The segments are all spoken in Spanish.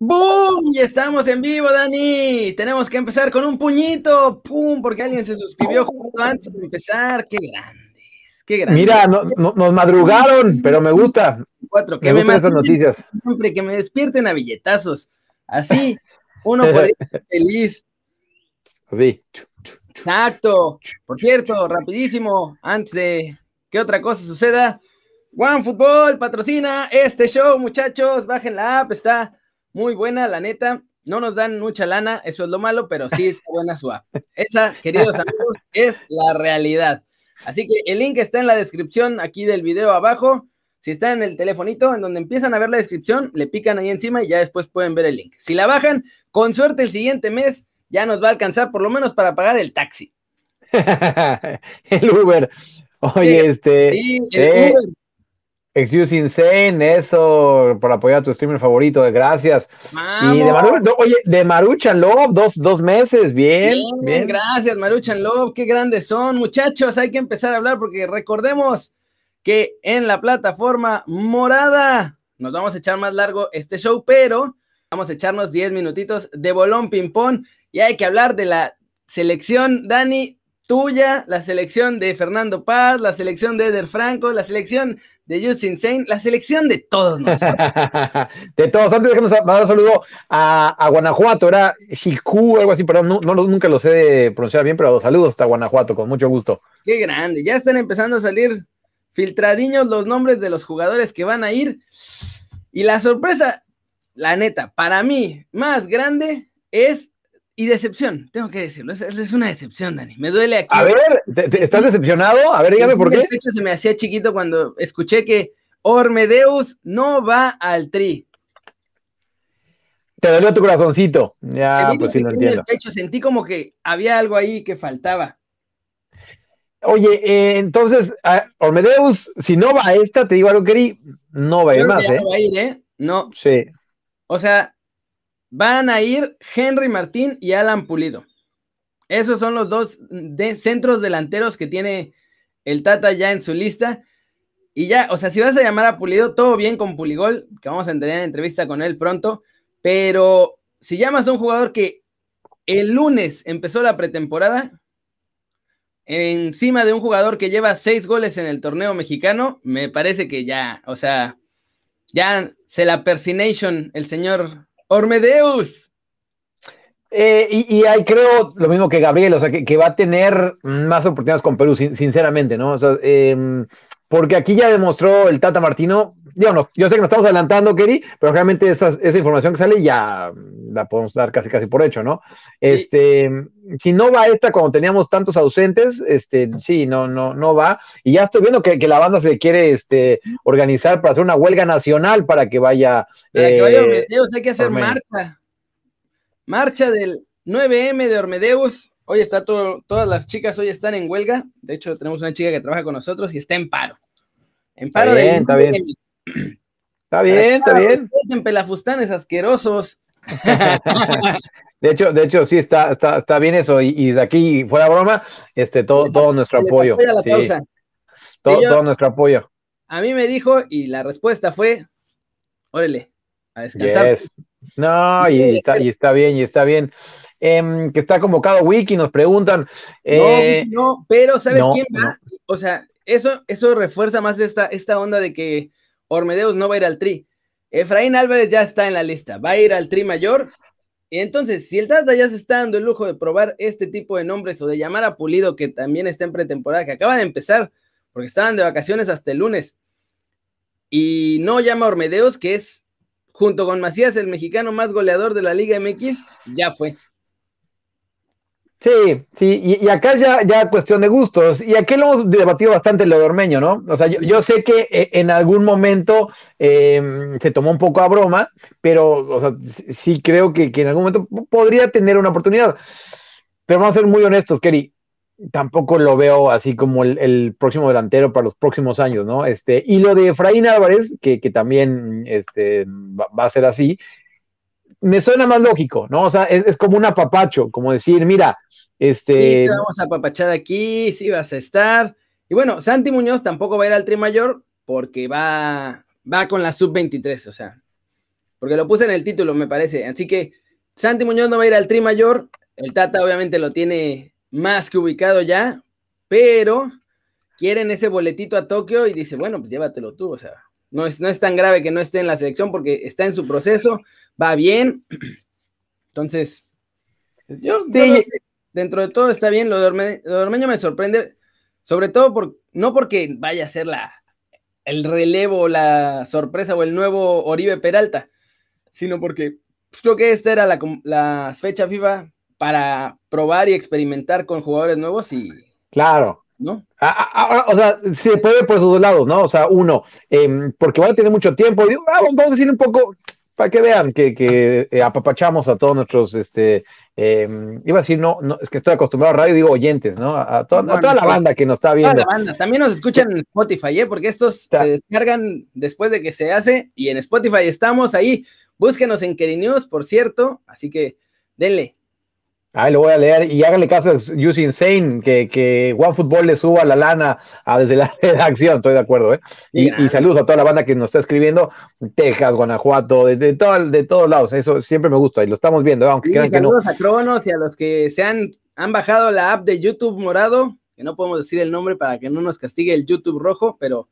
¡Boom! Y estamos en vivo, Dani. Tenemos que empezar con un puñito. ¡Pum! Porque alguien se suscribió justo antes de empezar. ¡Qué grandes! ¡Qué grandes! Mira, nos madrugaron, pero me gusta. Cuatro, que me, me esas noticias. Siempre que me despierten a billetazos. Así, uno puede ser feliz. Así. Exacto. Por cierto, rapidísimo, antes de que otra cosa suceda, One Football patrocina este show, muchachos. Bajen la app, está muy buena, la neta. No nos dan mucha lana, eso es lo malo, pero sí es buena su app. Esa, queridos amigos, es la realidad. Así que el link está en la descripción aquí del video abajo. Si está en el telefonito, en donde empiezan a ver la descripción, le pican ahí encima y ya después pueden ver el link. Si la bajan, con suerte el siguiente mes ya nos va a alcanzar por lo menos para pagar el taxi. el Uber. Oye, este. Sí, el eh, Uber. Excuse Insane, eso, por apoyar a tu streamer favorito, gracias. Y de Maruchan, oye, de Maruchan Love, dos, dos meses, bien, bien, Gracias, Maruchan Love, qué grandes son, muchachos, hay que empezar a hablar porque recordemos que en la plataforma morada nos vamos a echar más largo este show, pero vamos a echarnos 10 minutitos de bolón ping-pong y hay que hablar de la selección, Dani, tuya, la selección de Fernando Paz, la selección de Eder Franco, la selección de Just Insane, la selección de todos nosotros. de todos. Antes déjame mandar un saludo a, Guanajuato, era Shiku, algo así, perdón, no, nunca lo sé de pronunciar bien, pero saludos hasta Guanajuato, con mucho gusto. Qué grande, ya están empezando a salir filtradiños los nombres de los jugadores que van a ir. Y la sorpresa, la neta, para mí, más grande es y decepción, tengo que decirlo, es, una decepción, Dani. Me duele aquí. A ver, estás decepcionado? A ver, dígame por qué. El pecho se me hacía chiquito cuando escuché que Ormedeus no va al tri. Te dolió tu corazoncito. Ya, pues sí, lo entiendo. El pecho sentí como que había algo ahí que faltaba. Oye, eh, entonces, Ormedeus, si no va a esta, te digo algo, Keri, no va a ir más, ¿eh? No va a ir, ¿eh? No. Sí. O sea, Van a ir Henry Martín y Alan Pulido. Esos son los dos centros delanteros que tiene el Tata ya en su lista. Y ya, o sea, si vas a llamar a Pulido, todo bien con Puligol, que vamos a tener entrevista con él pronto. Pero si llamas a un jugador que el lunes empezó la pretemporada, encima de un jugador que lleva seis goles en el torneo mexicano, me parece que ya, o sea, ya se la persination el señor Ormedeus. Eh, y, ahí creo lo mismo que Gabriel, o sea, que, va a tener más oportunidades con Perú, sinceramente, ¿no? O sea, em, porque aquí ya demostró el Tata Martino, yo, yo sé que nos estamos adelantando, Keri, pero realmente esa, información que sale ya la podemos dar casi casi por hecho, ¿no? Este, si no va esta cuando teníamos tantos ausentes, este, sí, no, no, no va. Y ya estoy viendo que, la banda se quiere este, organizar para hacer una huelga nacional para que vaya. Para que vaya eh, hay que hacer marcha. Marcha del 9M de Ormedeus. Hoy está todo, todas las chicas hoy están en huelga. De hecho, tenemos una chica que trabaja con nosotros y está en paro. En paro está bien, está bien. Está bien, está bien. En pelafustanes asquerosos. De hecho, de hecho, sí está, está, está bien eso. Y, de aquí, fuera broma, este, todo, todo nuestro apoyo. Todo, nuestro apoyo. A mí me dijo, y la respuesta fue: órale, a descansar. No, y está, y está bien, y está bien. Em, que está convocado Wiki, nos preguntan. no, eh, no, pero ¿sabes quién va? O sea, eso, eso refuerza más esta, esta onda de que Ormedeus no va a ir al tri. Efraín Álvarez ya está en la lista, va a ir al tri mayor. Y entonces, si el Tata ya se está dando el lujo de probar este tipo de nombres o de llamar a Pulido, que también está en pretemporada, que acaba de empezar, porque estaban de vacaciones hasta el lunes, y no llama a Ormedeus, que es junto con Macías el mexicano más goleador de la Liga MX, ya fue. Sí, sí, y, acá ya, ya cuestión de gustos. Y aquí lo hemos debatido bastante lo de Ormeño, ¿no? O sea, yo, sé que eh, en algún momento em, se tomó un poco a broma, pero, o sea, sí creo que, en algún momento podría tener una oportunidad. Pero vamos a ser muy honestos, Kerry. Tampoco lo veo así como el, próximo delantero para los próximos años, ¿no? Este, y lo de Efraín Álvarez, que, también este, va, a ser así, me suena más lógico, ¿no? O sea, es, como un apapacho, como decir, mira, este... Sí, vamos a apapachar aquí, sí vas a estar. Y bueno, Santi Muñoz tampoco va a ir al tri mayor porque va, va con la sub-23, o sea, porque lo puse en el título, me parece. Así que Santi Muñoz no va a ir al tri mayor, el Tata obviamente lo tiene más que ubicado ya, pero quieren ese boletito a Tokio y dice, bueno, pues llévatelo tú, o sea, no es, no es tan grave que no esté en la selección porque está en su proceso, va bien. Entonces, yo dentro de todo está bien, lo de, Ormeño me sorprende, sobre todo por, no porque vaya a ser la, el relevo, la sorpresa o el nuevo Oribe Peralta, sino porque pues, creo que esta era la, la fecha FIFA para probar y experimentar con jugadores nuevos y... Claro. ¿No? o sea, se puede por esos dos lados, ¿no? O sea, uno, em, porque van a tener mucho tiempo, ah, vamos a decir un poco, para que vean que, eh, apapachamos a todos nuestros, este, em, iba a decir, no, no, es que estoy acostumbrado a radio, digo oyentes, ¿no? A, toda la banda que nos está viendo. También nos escuchan en Spotify, ¿eh? Porque estos se descargan después de que se hace y en Spotify estamos ahí. Búsquenos en Keri News, por cierto, así que denle, Ahí lo voy a leer y háganle caso a Juicy Insane, que, que OneFootball le suba la lana a desde la redacción, estoy de acuerdo, ¿eh? Y, saludos a toda la banda que nos está escribiendo, Texas, Guanajuato, de, de, de todos lados, eso siempre me gusta y lo estamos viendo, ¿eh? aunque crean que no. Saludos a Cronos y a los que se han, han bajado la app de YouTube morado, que no podemos decir el nombre para que no nos castigue el YouTube rojo, pero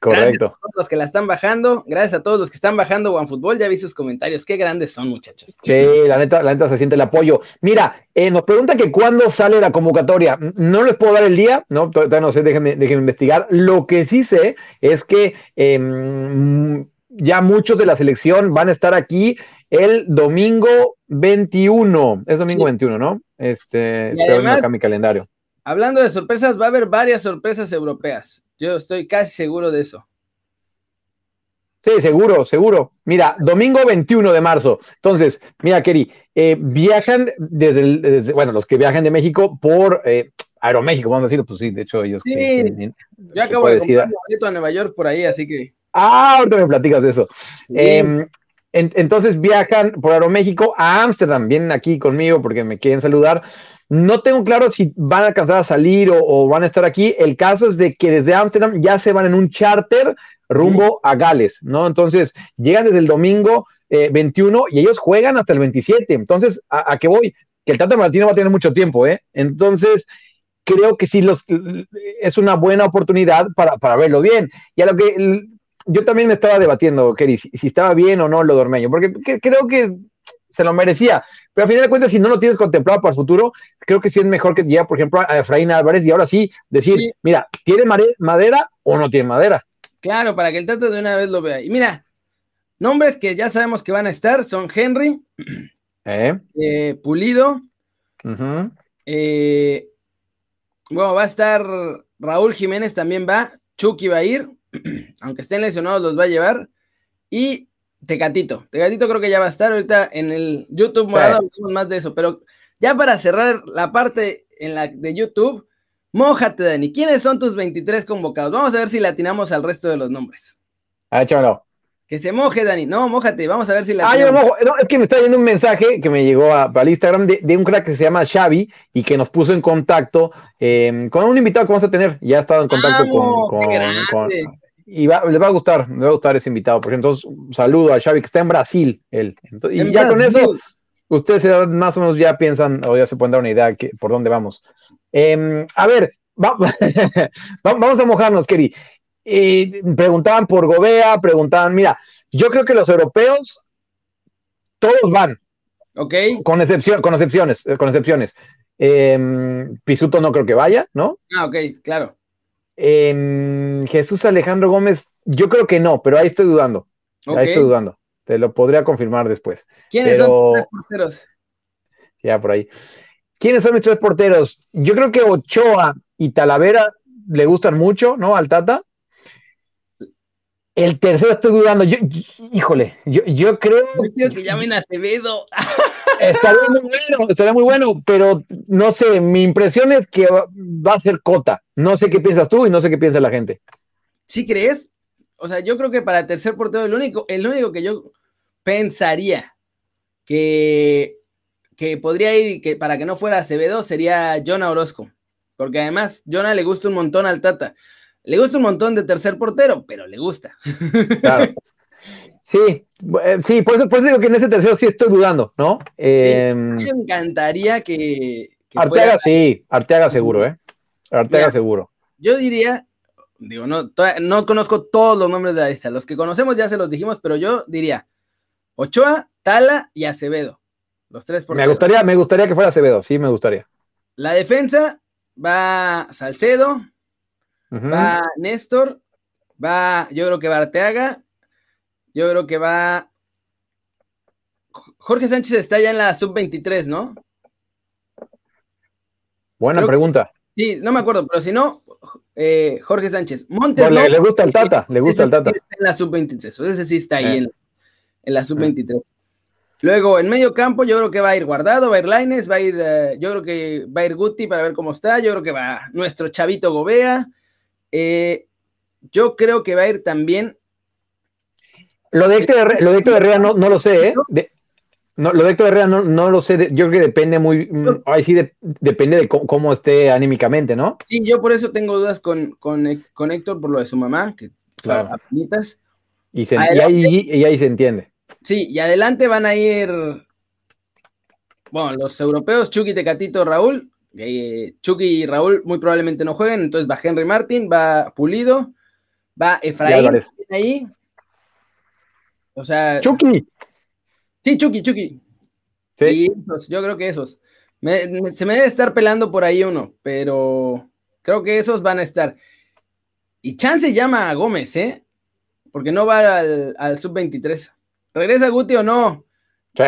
Correcto. Gracias a todos los que la están bajando, gracias a todos los que están bajando OneFootball, ya vi sus comentarios, qué grandes son muchachos. Sí, la neta, la neta se siente el apoyo. Mira, eh, nos pregunta que cuándo sale la convocatoria. No les puedo dar el día, no, todavía no sé, déjenme, déjenme investigar. Lo que sí sé es que em, ya muchos de la selección van a estar aquí el domingo 21. Es domingo 21, ¿no? Este, estoy acá mi calendario. Hablando de sorpresas, va a haber varias sorpresas europeas. Yo estoy casi seguro de eso. Sí, seguro, seguro. Mira, domingo 21 de marzo. Entonces, mira, Keri, eh, viajan desde, bueno, los que viajan de México por eh, Aeroméxico, vamos a decirlo, pues sí, de hecho ellos. Sí, yo acabo de comprar un boleto a Nueva York por ahí, así que. Ah, ahorita me platicas de eso. Entonces viajan por Aeroméxico a Ámsterdam, vienen aquí conmigo porque me quieren saludar. No tengo claro si van a alcanzar a salir o, van a estar aquí. El caso es de que desde Ámsterdam ya se van en un charter rumbo a Gales, ¿no? Entonces llegan desde el domingo 21 eh, y ellos juegan hasta el 27. Entonces, ¿a, qué voy? Que el Tata Martino va a tener mucho tiempo, ¿eh? Entonces, creo que sí los, es una buena oportunidad para, para verlo bien. Y a lo que yo también me estaba debatiendo, Kerry, si, estaba bien o no lo dormeño, porque creo que se lo merecía. Pero a final de cuentas, si no lo tienes contemplado para el futuro, creo que sí es mejor que ya, por ejemplo, a Efraín Álvarez y ahora sí decir, mira, ¿tiene madera o no tiene madera? Claro, para que el Tata de una vez lo vea. Y mira, nombres que ya sabemos que van a estar son Henry, ¿Eh? Eh, Pulido, eh, bueno, va a estar Raúl Jiménez también va, Chucky va a ir, aunque estén lesionados los va a llevar, y Tecatito. Tecatito creo que ya va a estar ahorita en el YouTube morado, más de eso, pero ya para cerrar la parte en la de YouTube, mójate, Dani. ¿Quiénes son tus 23 convocados? Vamos a ver si le atinamos al resto de los nombres. Ah. Que se moje, Dani. No, mójate, vamos a ver si la. Ah, yo mojo. No, es que me está yendo un mensaje que me llegó a, al Instagram de, un crack que se llama Xavi y que nos puso en contacto em, con un invitado que vamos a tener. Ya ha estado en contacto con, y les va a gustar, les va a gustar ese invitado, porque entonces saludo a Xavi que está en Brasil, él. y ya con eso, ustedes más o menos ya piensan o ya se pueden dar una idea que, por dónde vamos. Em, a ver, vamos a mojarnos, Keri. preguntaban por Gobea, preguntaban, mira, yo creo que los europeos, todos van. Ok. Con, excepción, con excepciones, con excepciones. Em, Pisuto no creo que vaya, ¿no? Ah, ok, claro. Jesús Alejandro Gómez, yo creo que no, pero ahí estoy dudando. Ahí estoy dudando. Te lo podría confirmar después. ¿Quiénes son son tres porteros? Ya, por ahí. ¿Quiénes son mis tres porteros? Yo creo que Ochoa y Talavera le gustan mucho, ¿no? Al Tata. El tercero estoy dudando. Yo, híjole, yo, yo creo. Yo quiero que llamen a Acevedo. estaría muy bueno, estaría muy bueno, pero no sé, mi impresión es que va, a ser Cota. No sé qué piensas tú y no sé qué piensa la gente. ¿Sí crees? O sea, yo creo que para tercer portero, el único, el único que yo pensaría que, que podría ir que para que no fuera Acevedo sería Jonah Orozco. Porque además, Jonah le gusta un montón al Tata. Le gusta un montón de tercer portero, pero le gusta. Claro. Sí, eh, sí, por eso, por eso digo que en ese tercero sí estoy dudando, ¿no? Eh, me encantaría que. que Arteaga sí, Arteaga seguro, ¿eh? Arteaga seguro. Yo diría, digo, no, no conozco todos los nombres de la lista. Los que conocemos ya se los dijimos, pero yo diría Ochoa, Tala y Acevedo. Los tres porteros. Me gustaría, me gustaría que fuera Acevedo, sí, me gustaría. La defensa va Salcedo, va Néstor, va, yo creo que va Arteaga, yo creo que va. Jorge Sánchez está ya en la sub-23, ¿no? Buena pregunta. sí, no me acuerdo, pero si no, eh, Jorge Sánchez. Montes. le, gusta el Tata, le gusta el Tata. Está en la sub-23, ese sí está ahí eh. en, la sub-23. Luego, en medio campo, yo creo que va a ir Guardado, va a ir Laines, va a ir, eh, yo creo que va a ir Guti para ver cómo está, yo creo que va nuestro chavito Gobea. Yo creo que va a ir también lo de Héctor, lo de Herrera no, no, lo sé, ¿eh? no, lo de Héctor Herrera no, no lo sé, yo creo que depende muy, mm, ahí sí depende de cómo, esté anímicamente, ¿no? Sí, yo por eso tengo dudas con, con, Héctor por lo de su mamá, que claro. Y, se, y, ahí, y ahí se entiende. Sí, y adelante van a ir, bueno, los europeos, Chucky, Tecatito, Raúl, eh, Chucky y Raúl muy probablemente no jueguen, entonces va Henry Martin, va Pulido, va Efraín ahí, o sea. Chucky. Sí, Chucky, Chucky. Sí. yo creo que esos. se me debe estar pelando por ahí uno, pero creo que esos van a estar. Y Chance llama a Gómez, ¿eh? Porque no va al, sub-23. ¿Regresa Guti o no? Sí,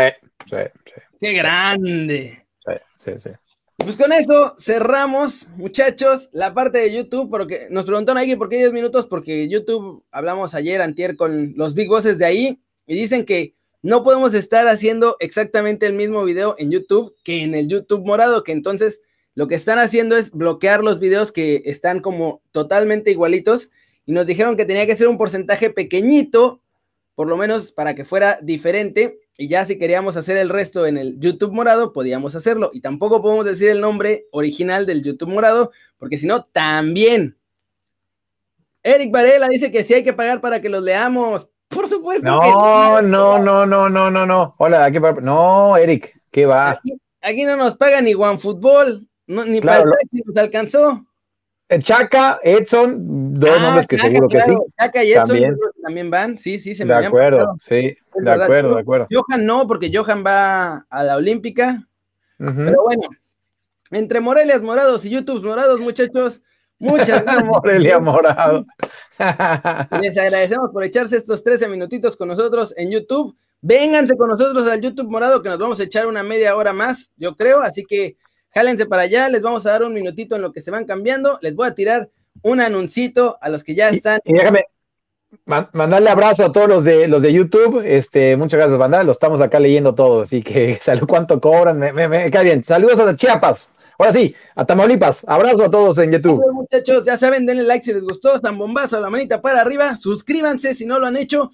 sí, sí. ¡Qué grande! Sí, sí, sí. Pues con eso cerramos, muchachos, la parte de YouTube, porque nos preguntaron ahí por qué 10 minutos, porque YouTube hablamos ayer, antier, con los big bosses de ahí, y dicen que no podemos estar haciendo exactamente el mismo video en YouTube que en el YouTube morado, que entonces lo que están haciendo es bloquear los videos que están como totalmente igualitos, y nos dijeron que tenía que ser un porcentaje pequeñito, por lo menos para que fuera diferente, y ya si queríamos hacer el resto en el YouTube morado, podíamos hacerlo. Y tampoco podemos decir el nombre original del YouTube morado, porque si no, también. Eric Varela dice que sí hay que pagar para que los leamos. Por supuesto no, que no. No, no, no, no, no, no. Hola, aquí No, Eric, ¿qué va? Aquí, no nos paga ni OneFootball, ni para el taxi nos alcanzó. Eh, Chaca, Edson, dos ah, nombres que seguro que sí. Chaca y Edson también. van, sí, sí, se me De acuerdo, sí, de acuerdo, de acuerdo. Johan no, porque Johan va a la Olímpica. Pero bueno, entre Morelias morados y YouTube morados, muchachos, muchas gracias. Morelia morado. Les agradecemos por echarse estos 13 minutitos con nosotros en YouTube. Vénganse con nosotros al YouTube morado que nos vamos a echar una media hora más, yo creo, así que jálense para allá, les vamos a dar un minutito en lo que se van cambiando, les voy a tirar un anuncito a los que ya están. Y, déjame mandarle abrazo a todos los de los de YouTube, este, muchas gracias, banda, lo estamos acá leyendo todos, así que salud cuánto cobran, me, cae bien. Saludos a Chiapas. Ahora sí, a Tamaulipas. Abrazo a todos en YouTube. muchachos, ya saben, denle like si les gustó, están bombazo, la manita para arriba, suscríbanse si no lo han hecho.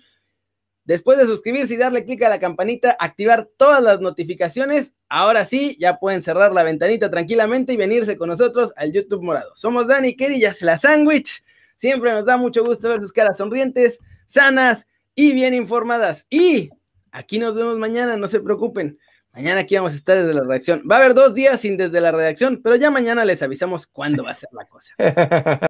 Después de suscribirse y darle clic a la campanita, activar todas las notificaciones, ahora sí, ya pueden cerrar la ventanita tranquilamente y venirse con nosotros al YouTube morado. Somos Dani Kerry, la sándwich. Siempre nos da mucho gusto ver sus caras sonrientes, sanas y bien informadas. Y aquí nos vemos mañana, no se preocupen. Mañana aquí vamos a estar desde la redacción. Va a haber dos días sin desde la redacción, pero ya mañana les avisamos cuándo va a ser la cosa.